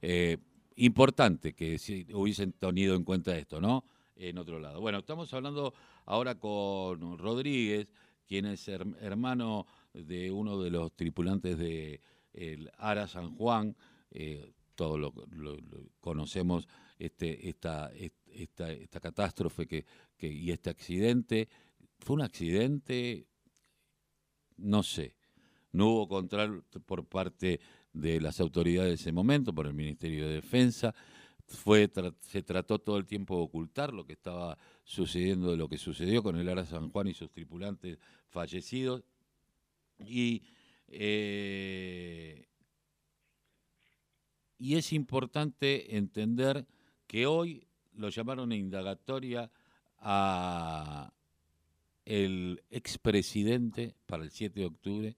eh, importante que hubiesen tenido en cuenta esto, ¿no? En otro lado. Bueno, estamos hablando ahora con Rodríguez, quien es hermano de uno de los tripulantes de el Ara San Juan, eh, todos conocemos este, esta, esta, esta catástrofe que, y este accidente. ¿Fue un accidente? No sé. No hubo control por parte de las autoridades de ese momento, por el Ministerio de Defensa. Fue, se trató todo el tiempo de ocultar lo que estaba sucediendo, de lo que sucedió con el Ara San Juan y sus tripulantes fallecidos. Y eh, y es importante entender que hoy lo llamaron a indagatoria a el expresidente para el 7 de octubre,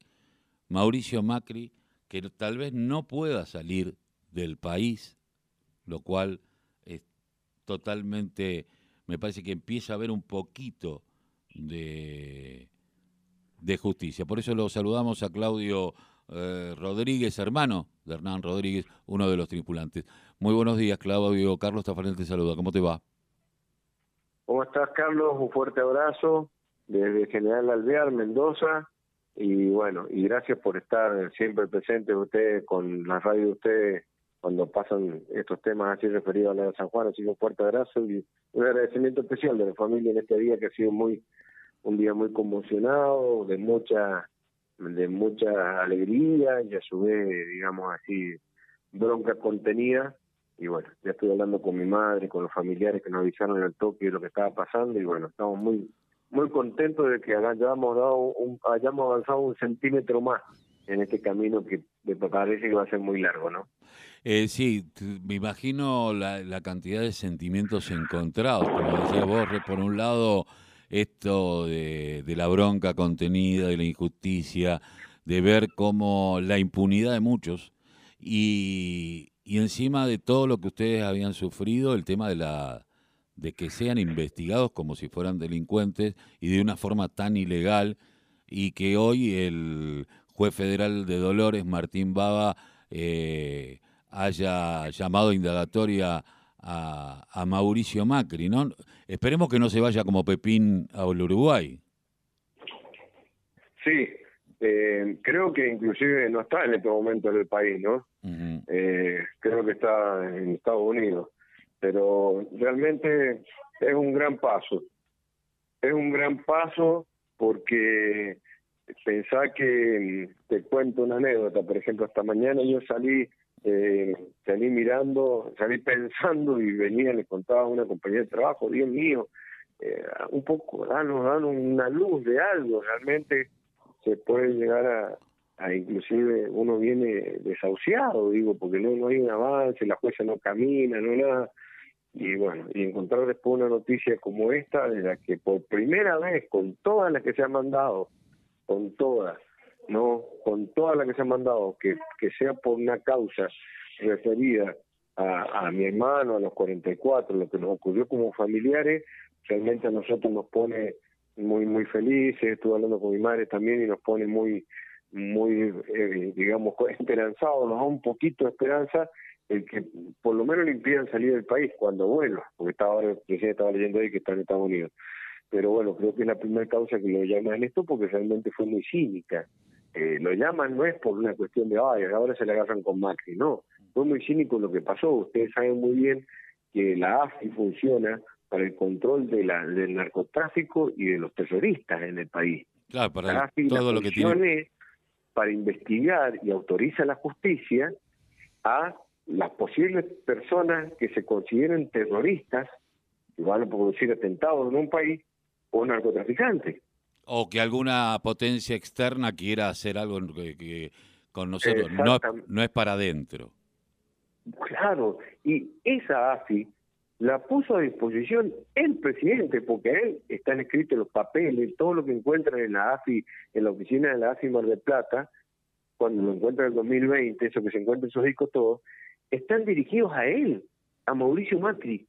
Mauricio Macri, que tal vez no pueda salir del país, lo cual es totalmente, me parece que empieza a haber un poquito de, de justicia. Por eso lo saludamos a Claudio eh, Rodríguez, hermano de Hernán Rodríguez, uno de los tripulantes. Muy buenos días, Claudio. Carlos Tafarel te saluda. ¿Cómo te va? ¿Cómo estás, Carlos? Un fuerte abrazo desde General Alvear, Mendoza. Y bueno, y gracias por estar siempre presente usted con la radio de ustedes cuando pasan estos temas así referidos a la de San Juan. Así que un fuerte abrazo y un agradecimiento especial de la familia en este día que ha sido muy un día muy conmocionado, de mucha de mucha alegría y a su vez, digamos así, bronca contenida. Y bueno, ya estoy hablando con mi madre, con los familiares que nos avisaron el toque de lo que estaba pasando y bueno, estamos muy muy contentos de que hayamos, dado un, hayamos avanzado un centímetro más en este camino que me parece que va a ser muy largo, ¿no? Eh, sí, me imagino la, la cantidad de sentimientos encontrados, como decía vos, por un lado esto de, la bronca contenida, de la injusticia, de ver cómo la impunidad de muchos y, y encima de todo lo que ustedes habían sufrido, el tema de la de que sean investigados como si fueran delincuentes y de una forma tan ilegal y que hoy el juez federal de Dolores, Martín Baba, eh, haya llamado indagatoria a, Mauricio Macri, ¿no? Esperemos que no se vaya como Pepín al Uruguay. Sí, eh, creo que inclusive no está en este momento en el país, ¿no? Eh, creo que está en Estados Unidos, pero realmente es un gran paso. Es un gran paso porque pensá que, te cuento una anécdota, por ejemplo, esta mañana yo salí eh, salí mirando, salí pensando y venía, le contaba a una compañía de trabajo, Dios mío, eh, un poco, danos, danos una luz de algo, realmente se puede llegar a, a inclusive uno viene desahuciado, digo, porque no, no hay un avance, la jueza no camina, no nada. Y bueno, y encontrar después una noticia como esta, de la que por primera vez, con todas las que se han mandado, con todas, no con toda la que se ha mandado, que, que sea por una causa referida a, a mi hermano, a los 44, lo que nos ocurrió como familiares, realmente a nosotros nos pone muy muy felices, estuve hablando con mi madre también y nos pone muy muy eh, digamos esperanzados, nos da un poquito de esperanza el que por lo menos le impidan salir del país cuando vuelva, porque estaba recién estaba leyendo ahí que está en Estados Unidos. Pero bueno, creo que es la primera causa que lo llaman esto porque realmente fue muy cínica eh, lo llaman no es por una cuestión de, ay, ahora se le agarran con Macri, no. Fue muy cínico lo que pasó. Ustedes saben muy bien que la AFI funciona para el control de la, del narcotráfico y de los terroristas en el país. Claro, para la AFI todo lo que tiene. para investigar y autoriza a la justicia a las posibles personas que se consideren terroristas, que van a producir atentados en un país, o narcotraficantes o que alguna potencia externa quiera hacer algo que, con nosotros. No, no es para adentro. Claro, y esa AFI la puso a disposición el presidente, porque él está escrito en los papeles, todo lo que encuentran en la AFI, en la oficina de la AFI Mar del Plata, cuando lo encuentran en el 2020, eso que se encuentra en esos discos todos, están dirigidos a él, a Mauricio Macri.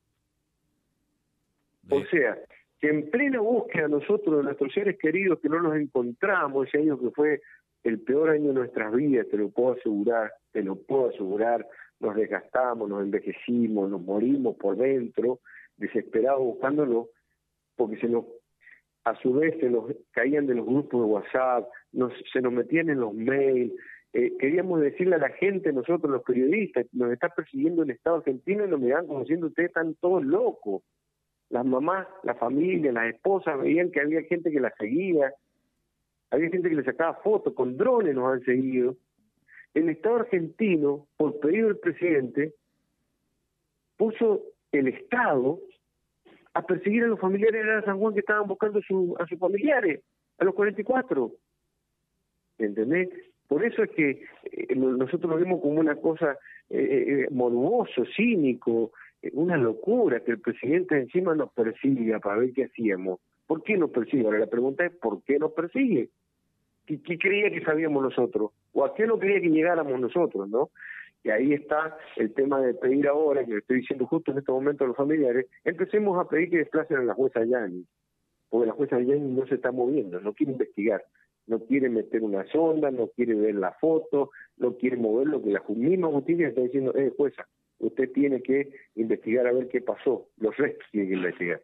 O sea, que en plena búsqueda nosotros de nuestros seres queridos que no nos encontramos, ese año que fue el peor año de nuestras vidas, te lo puedo asegurar, te lo puedo asegurar, nos desgastamos, nos envejecimos, nos morimos por dentro, desesperados buscándolo, porque se nos, a su vez se nos caían de los grupos de WhatsApp, nos, se nos metían en los mails, eh, queríamos decirle a la gente, nosotros los periodistas, nos está persiguiendo el Estado argentino y nos miran como diciendo ustedes están todos locos. Las mamás, la familia, las esposas veían que había gente que la seguía, había gente que le sacaba fotos, con drones nos han seguido. El Estado argentino, por pedido del presidente, puso el Estado a perseguir a los familiares de San Juan que estaban buscando a sus familiares, a los 44. ¿Entendés? Por eso es que eh, nosotros lo vemos como una cosa eh, eh morboso, cínico, una locura que el presidente encima nos persiga para ver qué hacíamos. ¿Por qué nos persigue? Ahora la pregunta es ¿por qué nos persigue? ¿Qué, creía que sabíamos nosotros? ¿O a qué no quería que llegáramos nosotros? no Y ahí está el tema de pedir ahora, que le estoy diciendo justo en este momento a los familiares, empecemos a pedir que desplacen a la jueza Yani, porque la jueza Yani no se está moviendo, no quiere investigar no quiere meter una sonda, no quiere ver la foto, no quiere mover lo que la misma justicia está diciendo, eh, jueza, usted tiene que investigar a ver qué pasó, los restos tiene que investigar.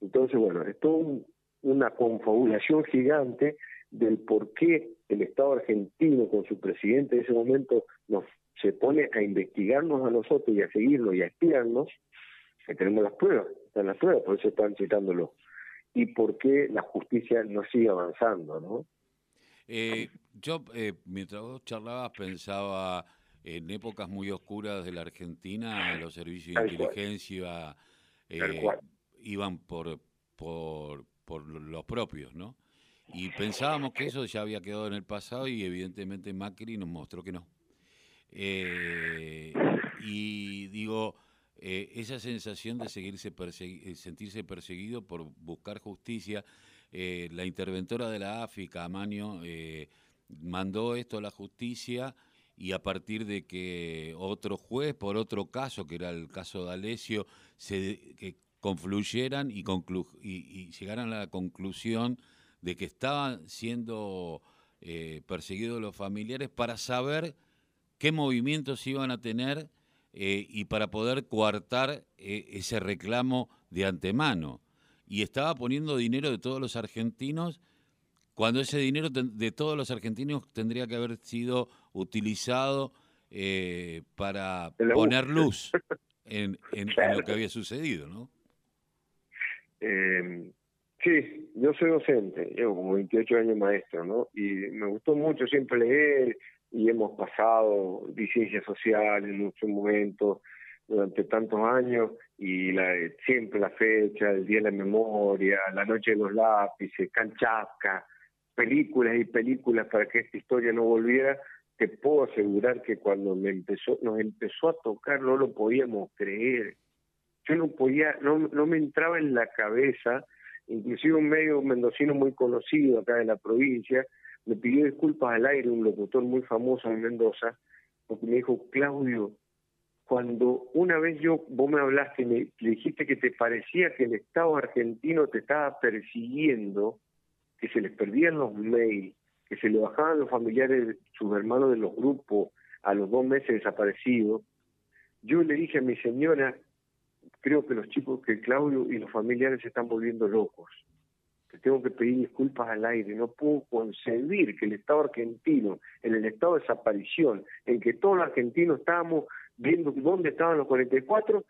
Entonces, bueno, es toda una confabulación gigante del por qué el Estado argentino con su presidente en ese momento nos se pone a investigarnos a nosotros y a seguirnos y a espiarnos, que tenemos las pruebas, están las pruebas, por eso están citándolo, y por qué la justicia no sigue avanzando, ¿no? Eh, yo, eh, mientras vos charlabas, pensaba en épocas muy oscuras de la Argentina, los servicios de inteligencia eh, iban por, por, por los propios, ¿no? Y pensábamos que eso ya había quedado en el pasado y evidentemente Macri nos mostró que no. Eh, y digo, eh, esa sensación de seguirse sentirse perseguido por buscar justicia eh, la interventora de la AFI, Amaño, eh, mandó esto a la justicia y a partir de que otro juez, por otro caso, que era el caso de Alesio, se confluyeran y, y, llegaran a la conclusión de que estaban siendo eh, perseguidos los familiares para saber qué movimientos iban a tener y para poder coartar ese reclamo de antemano y estaba poniendo dinero de todos los argentinos cuando ese dinero de todos los argentinos tendría que haber sido utilizado eh, para poner luz en, lo que había sucedido, ¿no? Eh, sí, yo soy docente, llevo como 28 años maestro, ¿no? Y me gustó mucho siempre leer y hemos pasado ciencias sociales en muchos momentos durante tantos años y la, siempre la fecha, el Día de la Memoria, la Noche de los Lápices, Canchasca, películas y películas para que esta historia no volviera, te puedo asegurar que cuando me empezó, nos empezó a tocar no lo podíamos creer. Yo no podía, no, no me entraba en la cabeza, inclusive un medio mendocino muy conocido acá en la provincia, me pidió disculpas al aire, un locutor muy famoso en Mendoza, porque me dijo, Claudio, cuando una vez yo, vos me hablaste y me dijiste que te parecía que el Estado argentino te estaba persiguiendo, que se les perdían los mails, que se le bajaban los familiares, sus hermanos de los grupos a los dos meses desaparecidos, yo le dije a mi señora, creo que los chicos, que Claudio y los familiares se están volviendo locos. Te tengo que pedir disculpas al aire. No puedo concebir que el Estado argentino, en el estado de desaparición, en que todos los argentinos estábamos viendo dónde estaban los 44,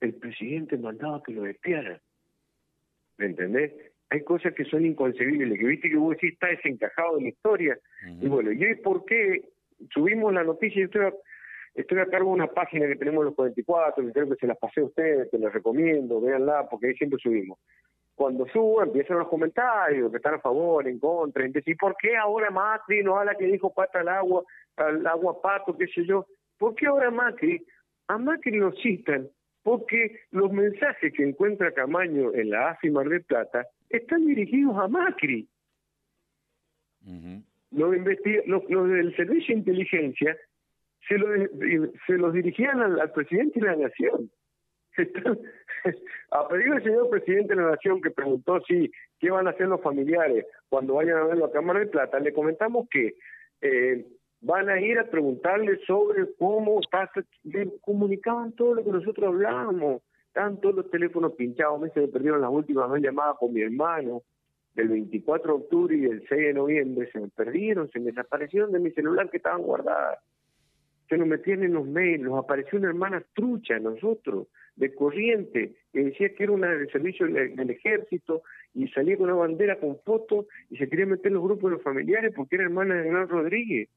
el presidente mandaba que lo espiaran. ¿Me entendés? Hay cosas que son inconcebibles, que viste que vos decís está desencajado de la historia. Y bueno, ¿y hoy por qué subimos la noticia? Estoy a, estoy a cargo de una página que tenemos los 44, que creo que se las pasé a ustedes, te las recomiendo, véanla, porque ahí siempre subimos. Cuando subo, empiezan los comentarios, que están a favor, en contra, y ¿por qué ahora Macri no habla que dijo pata al agua, al agua pato, qué sé yo? ¿Por qué ahora Macri? A Macri lo citan porque los mensajes que encuentra Camaño en la AFI Mar del Plata están dirigidos a Macri. los, los, del Servicio de Inteligencia se, se los dirigían al, presidente de la Nación. a pedido del señor presidente de la Nación que preguntó si qué van a hacer los familiares cuando vayan a verlo a Cámara de Plata, le comentamos que eh, van a ir a preguntarle sobre cómo pasa, comunicaban todo lo que nosotros hablábamos, todos los teléfonos pinchados, me se perdieron las últimas dos llamadas con mi hermano, del 24 de octubre y del 6 de noviembre, se me perdieron, se me desaparecieron de mi celular que estaban guardadas, se nos metían en los mails, nos apareció una hermana trucha nosotros, de corriente, que decía que era una del servicio del, ejército y salía con una bandera con fotos y se quería meter en los grupos de los familiares porque era hermana de Hernán Rodríguez.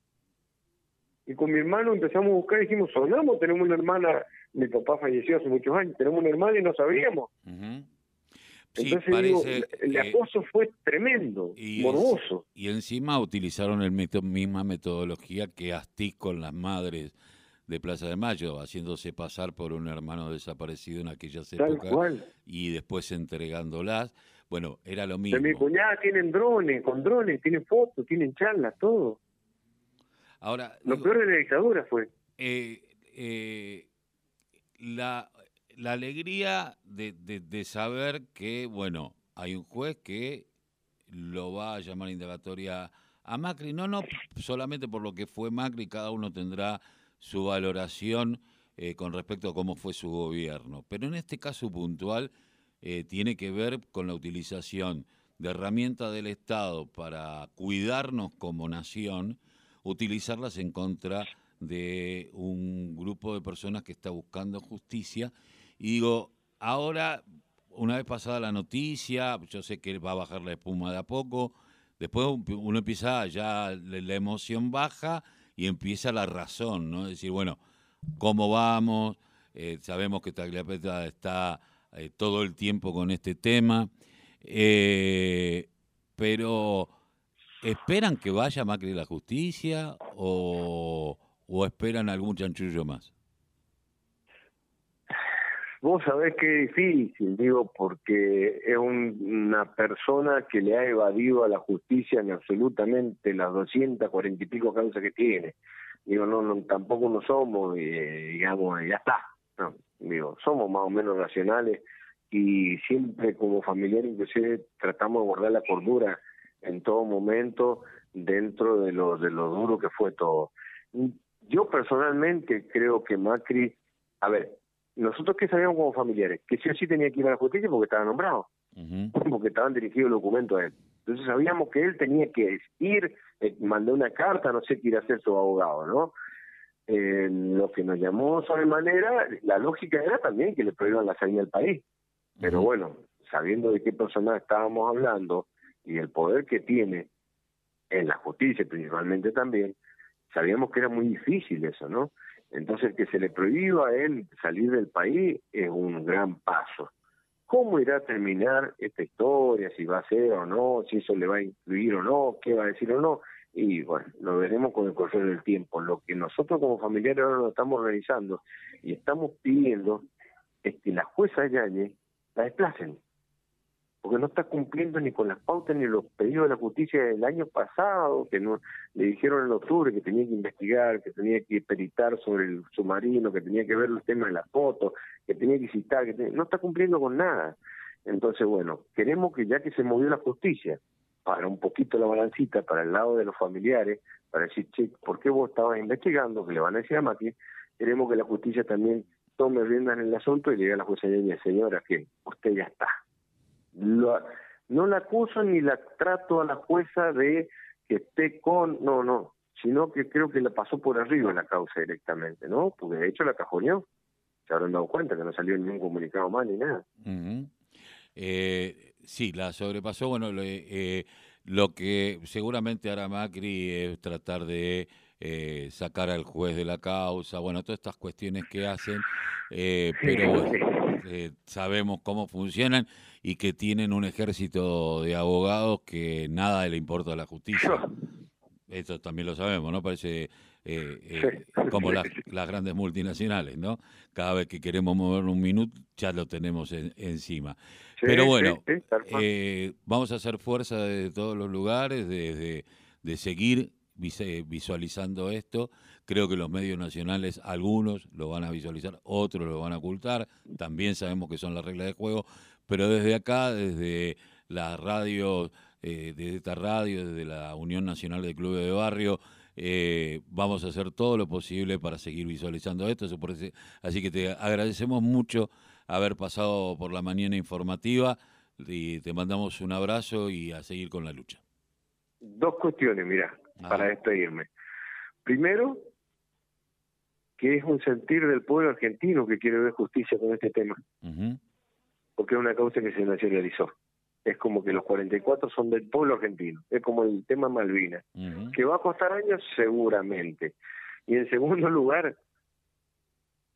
Y con mi hermano empezamos a buscar y dijimos, sonamos, tenemos una hermana, mi papá falleció hace muchos años, tenemos una hermana y no sabíamos. Entonces digo, el acoso fue tremendo, morboso. y encima utilizaron el misma metodología que Asti con las madres de Plaza de Mayo, haciéndose pasar por un hermano desaparecido en aquellas épocas y después entregándolas. Bueno, era lo mismo. mi cuñada tienen drones, con drones, tienen fotos, tienen charlas, todo. Ahora, lo peor de la dictadura fue. Eh, eh, la, la alegría de, de, saber que, bueno, hay un juez que lo va a llamar indagatoria a Macri, no, no solamente por lo que fue Macri, cada uno tendrá su valoración eh, con respecto a cómo fue su gobierno. Pero en este caso puntual eh, tiene que ver con la utilización de herramientas del Estado para cuidarnos como nación, utilizarlas en contra de un grupo de personas que está buscando justicia. Y digo, ahora, una vez pasada la noticia, yo sé que va a bajar la espuma de a poco, después uno empieza, ya la emoción baja y empieza la razón, ¿no? Es decir, bueno, ¿cómo vamos? Eh, sabemos que Tagliapeta está eh, todo el tiempo con este tema, eh, pero ¿esperan que vaya Macri a la justicia o, o esperan algún chanchullo más? Vos sabés es difícil, digo, porque es una persona que le ha evadido a la justicia en absolutamente las 240 y pico causas que tiene. Digo, no, no tampoco no somos, eh, digamos, ya está. Digo, somos más o menos racionales y siempre como familiar inclusive tratamos de guardar la cordura en todo momento dentro de lo, de lo duro que fue todo. Yo personalmente creo que Macri, a ver, nosotros que sabíamos como familiares, que sí o sí tenía que ir a la justicia porque estaba nombrado, porque estaban dirigidos los documentos a él. Entonces sabíamos que él tenía que ir, eh, mandó una carta, no sé qué ir a hacer su abogado, ¿no? Eh, lo que nos llamó manera, la lógica era también que le prohíban la salida del país. Pero bueno, sabiendo de qué persona estábamos hablando y el poder que tiene en la justicia principalmente también, sabíamos que era muy difícil eso, ¿no? Entonces, que se le prohíba a él salir del país es un gran paso. ¿Cómo irá a terminar esta historia? Si va a ser o no, si eso le va a incluir o no, qué va a decir o no. Y bueno, lo veremos con el correr del tiempo. Lo que nosotros como familiares ahora nos estamos realizando y estamos pidiendo es que la jueza Yañez la desplacen porque no está cumpliendo ni con las pautas ni los pedidos de la justicia del año pasado, que no le dijeron en octubre que tenía que investigar, que tenía que peritar sobre el submarino, que tenía que ver el tema de las fotos, que tenía que citar, que no está cumpliendo con nada. Entonces, bueno, queremos que ya que se movió la justicia, para un poquito la balancita para el lado de los familiares, para decir, che, ¿por qué vos estabas investigando? Que le van a decir a Mati, queremos que la justicia también tome riendas en el asunto y le diga a la jueza señora, que usted ya está, no la acuso ni la trato a la jueza de que esté con, no, no, sino que creo que la pasó por arriba la causa directamente, ¿no? Porque de hecho la cajoneó. Se habrán dado cuenta que no salió ningún comunicado mal ni nada. eh, sí, la sobrepasó. Bueno, eh, lo que seguramente hará Macri es tratar de eh, sacar al juez de la causa, bueno, todas estas cuestiones que hacen, eh, pero eh, sabemos cómo funcionan y que tienen un ejército de abogados que nada le importa a la justicia. Eso también lo sabemos, ¿no? Parece eh, eh, como las, grandes multinacionales, ¿no? Cada vez que queremos mover un minuto ya lo tenemos encima. Pero bueno, eh, vamos a hacer fuerza de todos los lugares, de, de seguir visualizando esto. Creo que los medios nacionales, algunos lo van a visualizar, otros lo van a ocultar. También sabemos que son las reglas de juego, pero desde acá, desde la radio, eh, desde esta radio, desde la Unión Nacional de Clubes de Barrio, eh, vamos a hacer todo lo posible para seguir visualizando esto. Así que te agradecemos mucho haber pasado por la mañana informativa y te mandamos un abrazo y a seguir con la lucha. Dos cuestiones, mira, para despedirme. Primero, que es un sentir del pueblo argentino que quiere ver justicia con este tema, porque es una causa que se nacionalizó. Es como que los 44 son del pueblo argentino, es como el tema Malvinas, que va a costar años seguramente. Y en segundo lugar,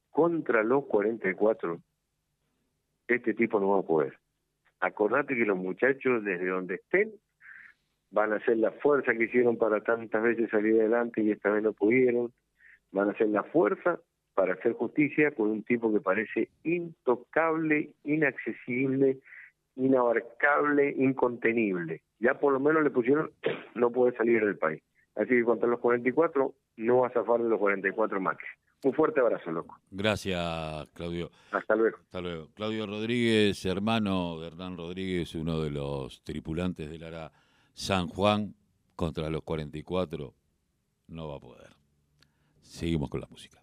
contra los 44, este tipo no va a poder. Acordate que los muchachos, desde donde estén, van a hacer la fuerza que hicieron para tantas veces salir adelante y esta vez no pudieron van a hacer la fuerza para hacer justicia con un tipo que parece intocable, inaccesible, inabarcable, incontenible. Ya por lo menos le pusieron, no puede salir del país. Así que contra los 44 no va a zafar de los 44 más. Un fuerte abrazo, loco. Gracias, Claudio. Hasta luego. Hasta luego. Claudio Rodríguez, hermano de Hernán Rodríguez, uno de los tripulantes del ARA San Juan, contra los 44, no va a poder. Seguimos con la música.